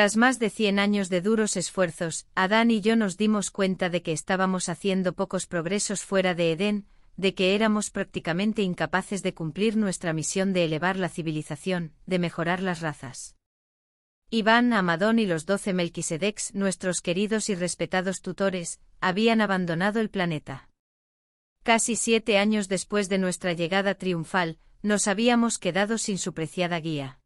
Tras más de cien años de duros esfuerzos, Adán y yo nos dimos cuenta de que estábamos haciendo pocos progresos fuera de Edén, de que éramos prácticamente incapaces de cumplir nuestra misión de elevar la civilización, de mejorar las razas. Iván, Amadón y los doce Melquisedecs, nuestros queridos y respetados tutores, habían abandonado el planeta. Casi siete años después de nuestra llegada triunfal, nos habíamos quedado sin su preciada guía.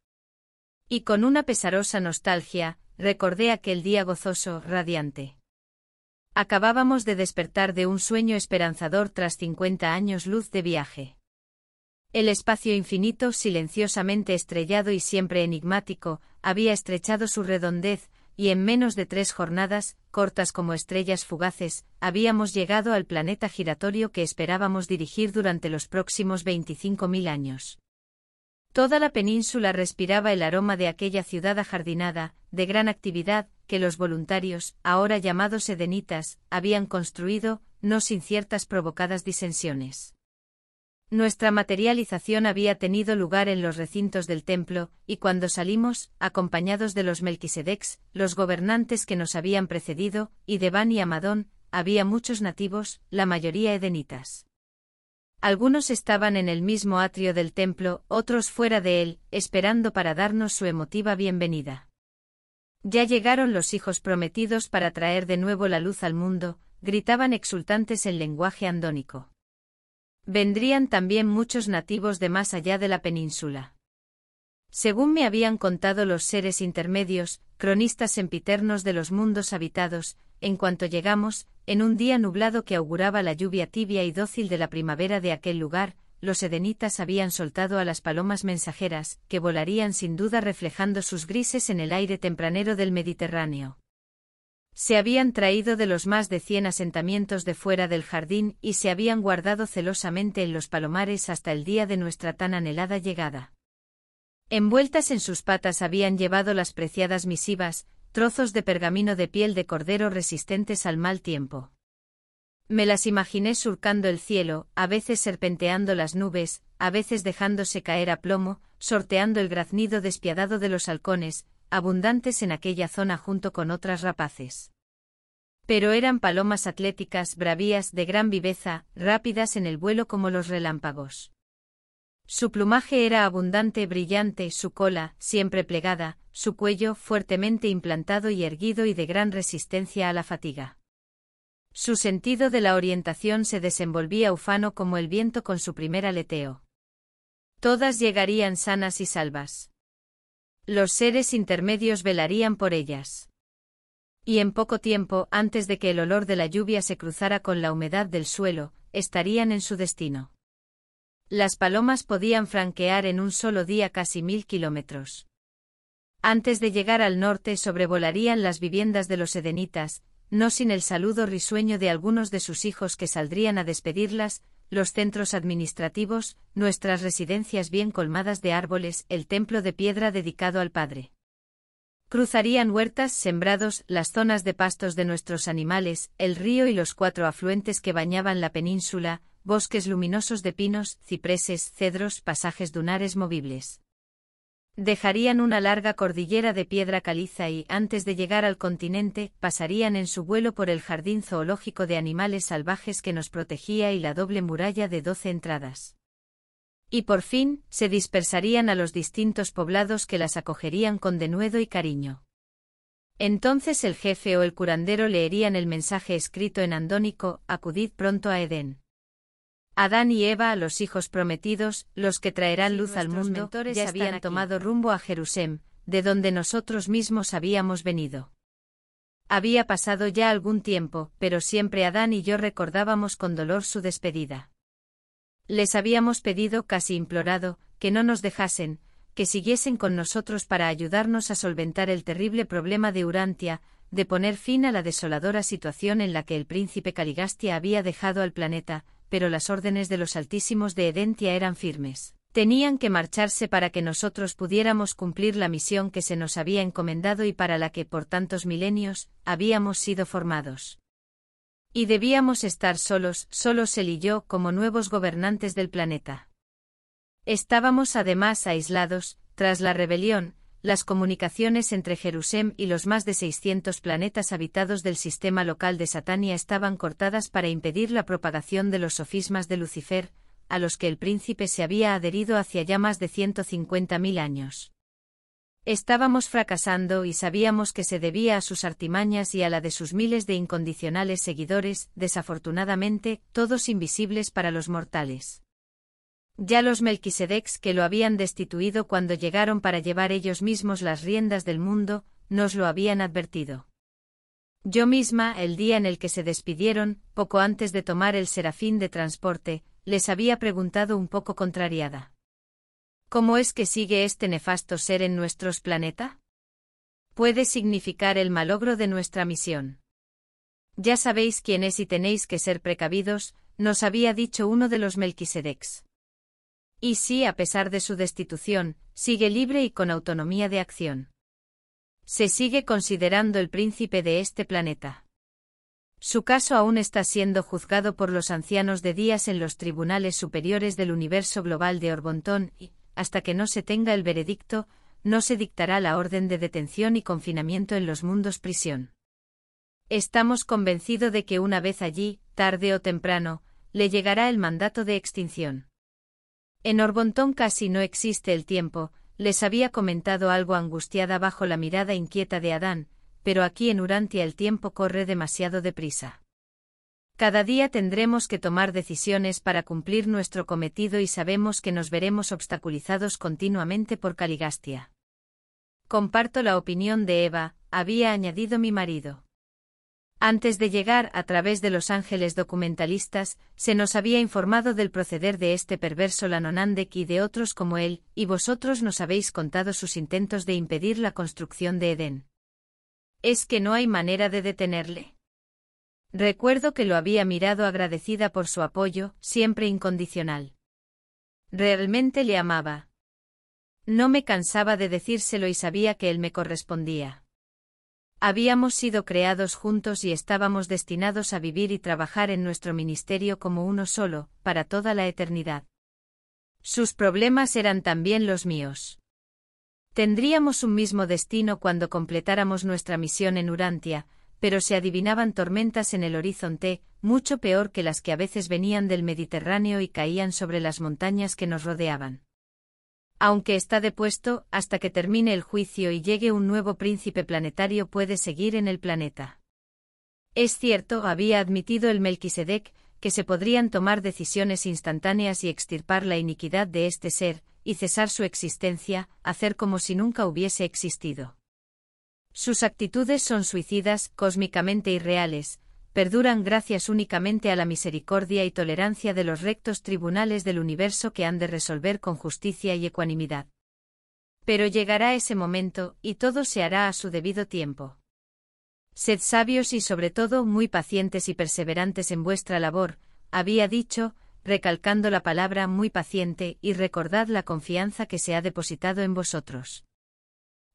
Y con una pesarosa nostalgia, recordé aquel día gozoso, radiante. Acabábamos de despertar de un sueño esperanzador tras cincuenta años luz de viaje. El espacio infinito, silenciosamente estrellado y siempre enigmático, había estrechado su redondez, y en menos de tres jornadas, cortas como estrellas fugaces, habíamos llegado al planeta giratorio que esperábamos dirigir durante los próximos mil años. Toda la península respiraba el aroma de aquella ciudad ajardinada, de gran actividad, que los voluntarios, ahora llamados edenitas, habían construido, no sin ciertas provocadas disensiones. Nuestra materialización había tenido lugar en los recintos del templo, y cuando salimos, acompañados de los Melquisedecs, los gobernantes que nos habían precedido, y de Ban y Amadón, había muchos nativos, la mayoría edenitas. Algunos estaban en el mismo atrio del templo, otros fuera de él, esperando para darnos su emotiva bienvenida. Ya llegaron los hijos prometidos para traer de nuevo la luz al mundo, gritaban exultantes en lenguaje andónico. Vendrían también muchos nativos de más allá de la península. Según me habían contado los seres intermedios, cronistas sempiternos de los mundos habitados, en cuanto llegamos, en un día nublado que auguraba la lluvia tibia y dócil de la primavera de aquel lugar, los edenitas habían soltado a las palomas mensajeras, que volarían sin duda reflejando sus grises en el aire tempranero del Mediterráneo. Se habían traído de los más de cien asentamientos de fuera del jardín y se habían guardado celosamente en los palomares hasta el día de nuestra tan anhelada llegada. Envueltas en sus patas habían llevado las preciadas misivas, trozos de pergamino de piel de cordero resistentes al mal tiempo. Me las imaginé surcando el cielo, a veces serpenteando las nubes, a veces dejándose caer a plomo, sorteando el graznido despiadado de los halcones, abundantes en aquella zona junto con otras rapaces. Pero eran palomas atléticas, bravías, de gran viveza, rápidas en el vuelo como los relámpagos. Su plumaje era abundante, brillante, su cola, siempre plegada, su cuello fuertemente implantado y erguido y de gran resistencia a la fatiga. Su sentido de la orientación se desenvolvía ufano como el viento con su primer aleteo. Todas llegarían sanas y salvas. Los seres intermedios velarían por ellas. Y en poco tiempo, antes de que el olor de la lluvia se cruzara con la humedad del suelo, estarían en su destino. Las palomas podían franquear en un solo día casi mil kilómetros. Antes de llegar al norte sobrevolarían las viviendas de los edenitas, no sin el saludo risueño de algunos de sus hijos que saldrían a despedirlas, los centros administrativos, nuestras residencias bien colmadas de árboles, el templo de piedra dedicado al Padre. Cruzarían huertas, sembrados, las zonas de pastos de nuestros animales, el río y los cuatro afluentes que bañaban la península, bosques luminosos de pinos, cipreses, cedros, pasajes dunares movibles. Dejarían una larga cordillera de piedra caliza y, antes de llegar al continente, pasarían en su vuelo por el jardín zoológico de animales salvajes que nos protegía y la doble muralla de doce entradas. Y por fin, se dispersarían a los distintos poblados que las acogerían con denuedo y cariño. Entonces el jefe o el curandero leerían el mensaje escrito en andónico, acudid pronto a Edén. Adán y Eva, los hijos prometidos, los que traerán luz al mundo, ya habían tomado rumbo a Jerusalén, de donde nosotros mismos habíamos venido. Había pasado ya algún tiempo, pero siempre Adán y yo recordábamos con dolor su despedida. Les habíamos pedido, casi implorado, que no nos dejasen, que siguiesen con nosotros para ayudarnos a solventar el terrible problema de Urantia, de poner fin a la desoladora situación en la que el príncipe Caligastia había dejado al planeta, pero las órdenes de los altísimos de Edentia eran firmes. Tenían que marcharse para que nosotros pudiéramos cumplir la misión que se nos había encomendado y para la que por tantos milenios habíamos sido formados. Y debíamos estar solos, solos él y yo, como nuevos gobernantes del planeta. Estábamos además aislados, tras la rebelión, las comunicaciones entre Jerusalén y los más de 600 planetas habitados del sistema local de Satania estaban cortadas para impedir la propagación de los sofismas de Lucifer, a los que el príncipe se había adherido hacia ya más de 150.000 años. Estábamos fracasando y sabíamos que se debía a sus artimañas y a la de sus miles de incondicionales seguidores, desafortunadamente, todos invisibles para los mortales. Ya los Melquisedecs que lo habían destituido cuando llegaron para llevar ellos mismos las riendas del mundo, nos lo habían advertido. Yo misma, el día en el que se despidieron, poco antes de tomar el serafín de transporte, les había preguntado un poco contrariada. ¿Cómo es que sigue este nefasto ser en nuestros planeta? Puede significar el malogro de nuestra misión. Ya sabéis quién es y tenéis que ser precavidos, nos había dicho uno de los Melquisedecs. Y si, a pesar de su destitución, sigue libre y con autonomía de acción. Se sigue considerando el príncipe de este planeta. Su caso aún está siendo juzgado por los ancianos de días en los tribunales superiores del universo global de Orbontón y, hasta que no se tenga el veredicto, no se dictará la orden de detención y confinamiento en los mundos prisión. Estamos convencidos de que una vez allí, tarde o temprano, le llegará el mandato de extinción. En Orbontón casi no existe el tiempo, les había comentado algo angustiada bajo la mirada inquieta de Adán, pero aquí en Urantia el tiempo corre demasiado deprisa. Cada día tendremos que tomar decisiones para cumplir nuestro cometido y sabemos que nos veremos obstaculizados continuamente por Caligastia. Comparto la opinión de Eva, había añadido mi marido. Antes de llegar a través de los ángeles documentalistas, se nos había informado del proceder de este perverso Lanonandek y de otros como él, y vosotros nos habéis contado sus intentos de impedir la construcción de Edén. ¿Es que no hay manera de detenerle? Recuerdo que lo había mirado agradecida por su apoyo, siempre incondicional. Realmente le amaba. No me cansaba de decírselo y sabía que él me correspondía. Habíamos sido creados juntos y estábamos destinados a vivir y trabajar en nuestro ministerio como uno solo, para toda la eternidad. Sus problemas eran también los míos. Tendríamos un mismo destino cuando completáramos nuestra misión en Urantia, pero se adivinaban tormentas en el horizonte, mucho peor que las que a veces venían del Mediterráneo y caían sobre las montañas que nos rodeaban aunque está depuesto, hasta que termine el juicio y llegue un nuevo príncipe planetario puede seguir en el planeta. Es cierto, había admitido el Melquisedec, que se podrían tomar decisiones instantáneas y extirpar la iniquidad de este ser, y cesar su existencia, hacer como si nunca hubiese existido. Sus actitudes son suicidas, cósmicamente irreales, perduran gracias únicamente a la misericordia y tolerancia de los rectos tribunales del universo que han de resolver con justicia y ecuanimidad. Pero llegará ese momento, y todo se hará a su debido tiempo. Sed sabios y sobre todo muy pacientes y perseverantes en vuestra labor, había dicho, recalcando la palabra muy paciente, y recordad la confianza que se ha depositado en vosotros.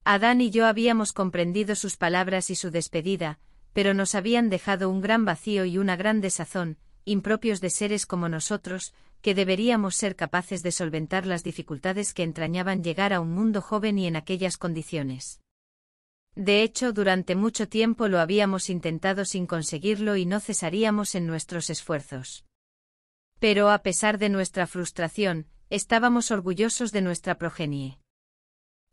Adán y yo habíamos comprendido sus palabras y su despedida, pero nos habían dejado un gran vacío y una gran desazón, impropios de seres como nosotros, que deberíamos ser capaces de solventar las dificultades que entrañaban llegar a un mundo joven y en aquellas condiciones. De hecho, durante mucho tiempo lo habíamos intentado sin conseguirlo y no cesaríamos en nuestros esfuerzos. Pero a pesar de nuestra frustración, estábamos orgullosos de nuestra progenie.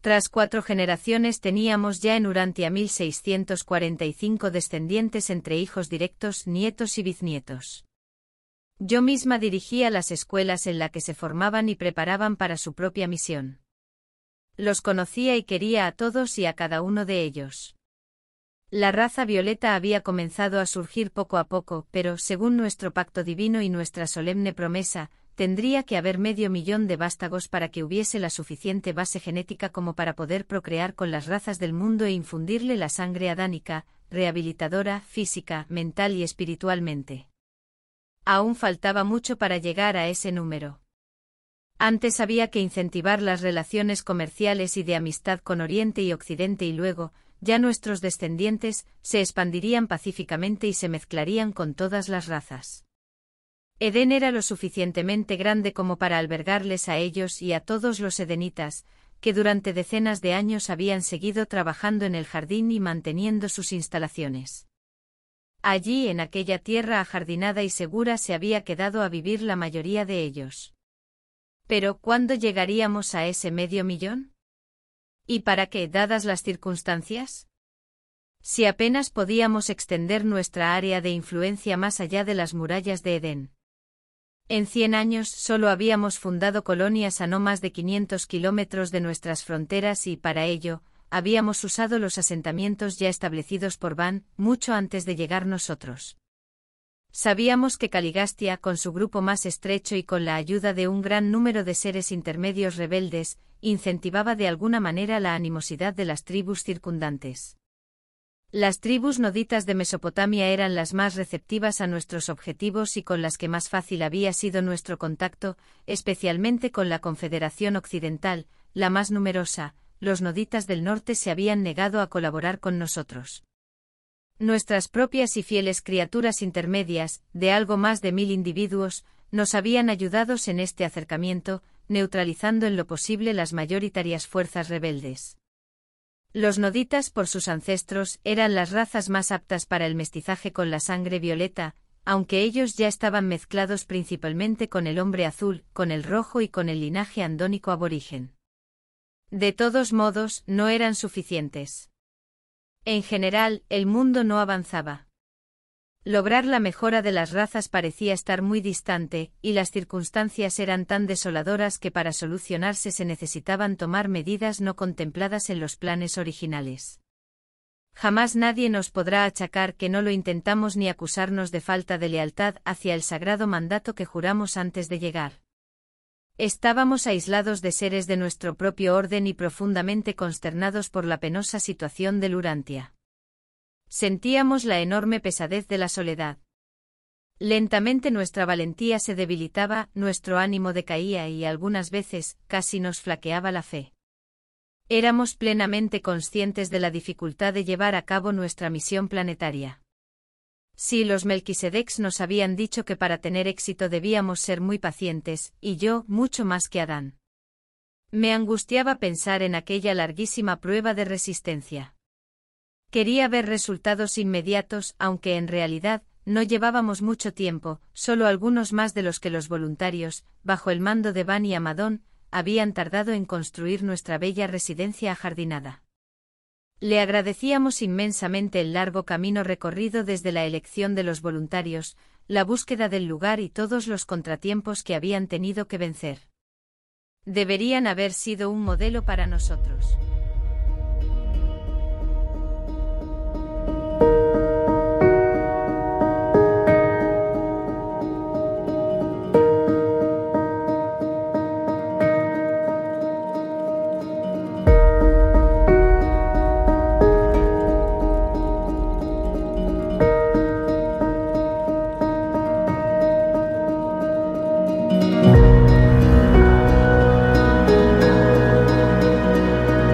Tras cuatro generaciones teníamos ya en Urantia 1645 descendientes entre hijos directos, nietos y bisnietos. Yo misma dirigía las escuelas en las que se formaban y preparaban para su propia misión. Los conocía y quería a todos y a cada uno de ellos. La raza violeta había comenzado a surgir poco a poco, pero, según nuestro pacto divino y nuestra solemne promesa, tendría que haber medio millón de vástagos para que hubiese la suficiente base genética como para poder procrear con las razas del mundo e infundirle la sangre adánica, rehabilitadora, física, mental y espiritualmente. Aún faltaba mucho para llegar a ese número. Antes había que incentivar las relaciones comerciales y de amistad con Oriente y Occidente y luego, ya nuestros descendientes, se expandirían pacíficamente y se mezclarían con todas las razas. Edén era lo suficientemente grande como para albergarles a ellos y a todos los edenitas, que durante decenas de años habían seguido trabajando en el jardín y manteniendo sus instalaciones. Allí, en aquella tierra ajardinada y segura, se había quedado a vivir la mayoría de ellos. Pero, ¿cuándo llegaríamos a ese medio millón? ¿Y para qué, dadas las circunstancias? Si apenas podíamos extender nuestra área de influencia más allá de las murallas de Edén. En cien años solo habíamos fundado colonias a no más de 500 kilómetros de nuestras fronteras y, para ello, habíamos usado los asentamientos ya establecidos por Van, mucho antes de llegar nosotros. Sabíamos que Caligastia, con su grupo más estrecho y con la ayuda de un gran número de seres intermedios rebeldes, incentivaba de alguna manera la animosidad de las tribus circundantes. Las tribus noditas de Mesopotamia eran las más receptivas a nuestros objetivos y con las que más fácil había sido nuestro contacto, especialmente con la Confederación Occidental, la más numerosa, los noditas del norte se habían negado a colaborar con nosotros. Nuestras propias y fieles criaturas intermedias, de algo más de mil individuos, nos habían ayudado en este acercamiento, neutralizando en lo posible las mayoritarias fuerzas rebeldes. Los noditas por sus ancestros eran las razas más aptas para el mestizaje con la sangre violeta, aunque ellos ya estaban mezclados principalmente con el hombre azul, con el rojo y con el linaje andónico aborigen. De todos modos, no eran suficientes. En general, el mundo no avanzaba. Lograr la mejora de las razas parecía estar muy distante, y las circunstancias eran tan desoladoras que para solucionarse se necesitaban tomar medidas no contempladas en los planes originales. Jamás nadie nos podrá achacar que no lo intentamos ni acusarnos de falta de lealtad hacia el sagrado mandato que juramos antes de llegar. Estábamos aislados de seres de nuestro propio orden y profundamente consternados por la penosa situación del Urantia. Sentíamos la enorme pesadez de la soledad. Lentamente nuestra valentía se debilitaba, nuestro ánimo decaía y algunas veces casi nos flaqueaba la fe. Éramos plenamente conscientes de la dificultad de llevar a cabo nuestra misión planetaria. Sí, los Melquisedecs nos habían dicho que para tener éxito debíamos ser muy pacientes, y yo, mucho más que Adán. Me angustiaba pensar en aquella larguísima prueba de resistencia. Quería ver resultados inmediatos, aunque en realidad, no llevábamos mucho tiempo, solo algunos más de los que los voluntarios, bajo el mando de Van y Amadón, habían tardado en construir nuestra bella residencia ajardinada. Le agradecíamos inmensamente el largo camino recorrido desde la elección de los voluntarios, la búsqueda del lugar y todos los contratiempos que habían tenido que vencer. Deberían haber sido un modelo para nosotros.